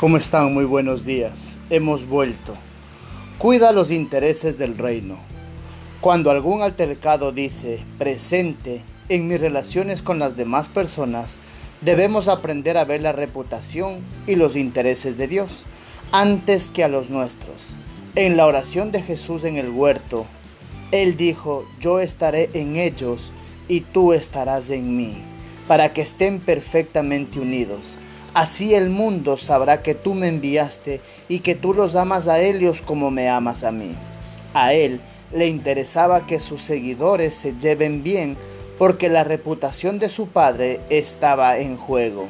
¿Cómo están? Muy buenos días. Hemos vuelto. Cuida los intereses del reino. Cuando algún altercado dice presente en mis relaciones con las demás personas, debemos aprender a ver la reputación y los intereses de Dios antes que a los nuestros. En la oración de Jesús en el huerto, Él dijo, yo estaré en ellos y tú estarás en mí, para que estén perfectamente unidos Así el mundo sabrá que tú me enviaste y que tú los amas a ellos como me amas a mí. A él le interesaba que sus seguidores se lleven bien porque la reputación de su padre estaba en juego.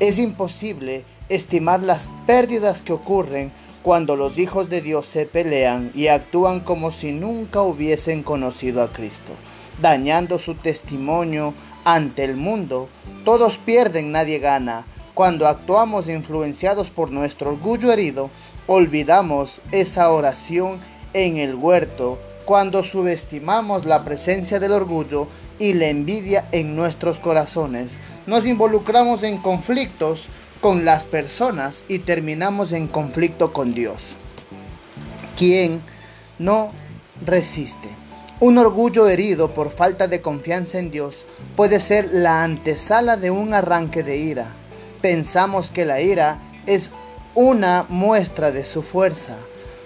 Es imposible estimar las pérdidas que ocurren cuando los hijos de Dios se pelean y actúan como si nunca hubiesen conocido a Cristo, dañando su testimonio ante el mundo. Todos pierden, nadie gana. Cuando actuamos influenciados por nuestro orgullo herido, olvidamos esa oración en el huerto cuando subestimamos la presencia del orgullo y la envidia en nuestros corazones. Nos involucramos en conflictos con las personas y terminamos en conflicto con Dios. ¿Quién no resiste? Un orgullo herido por falta de confianza en Dios puede ser la antesala de un arranque de ira pensamos que la ira es una muestra de su fuerza,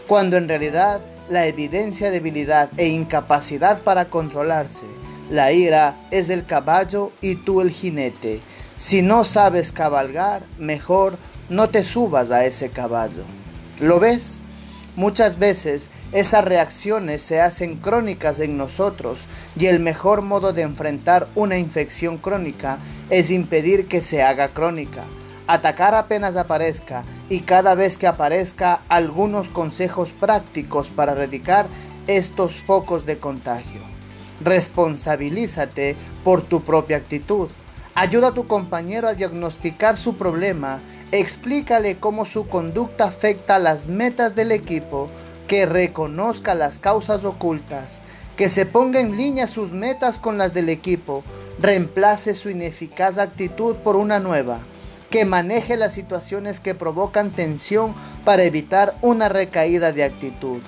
cuando en realidad la evidencia de debilidad e incapacidad para controlarse. La ira es del caballo y tú el jinete. Si no sabes cabalgar, mejor no te subas a ese caballo. ¿Lo ves? Muchas veces esas reacciones se hacen crónicas en nosotros y el mejor modo de enfrentar una infección crónica es impedir que se haga crónica. Atacar apenas aparezca y cada vez que aparezca algunos consejos prácticos para erradicar estos focos de contagio. Responsabilízate por tu propia actitud. Ayuda a tu compañero a diagnosticar su problema Explícale cómo su conducta afecta las metas del equipo, que reconozca las causas ocultas, que se ponga en línea sus metas con las del equipo, reemplace su ineficaz actitud por una nueva, que maneje las situaciones que provocan tensión para evitar una recaída de actitud.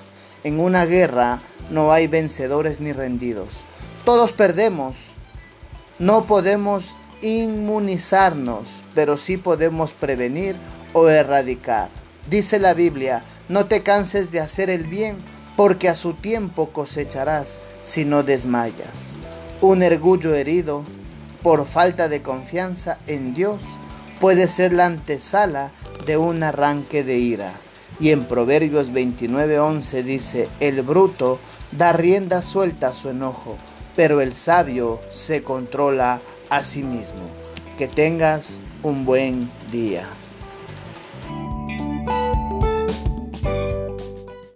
En una guerra no hay vencedores ni rendidos. Todos perdemos. No podemos inmunizarnos, pero sí podemos prevenir o erradicar. Dice la Biblia, no te canses de hacer el bien, porque a su tiempo cosecharás si no desmayas. Un orgullo herido por falta de confianza en Dios puede ser la antesala de un arranque de ira. Y en Proverbios 29:11 dice, el bruto da rienda suelta a su enojo, pero el sabio se controla a sí mismo. Que tengas un buen día.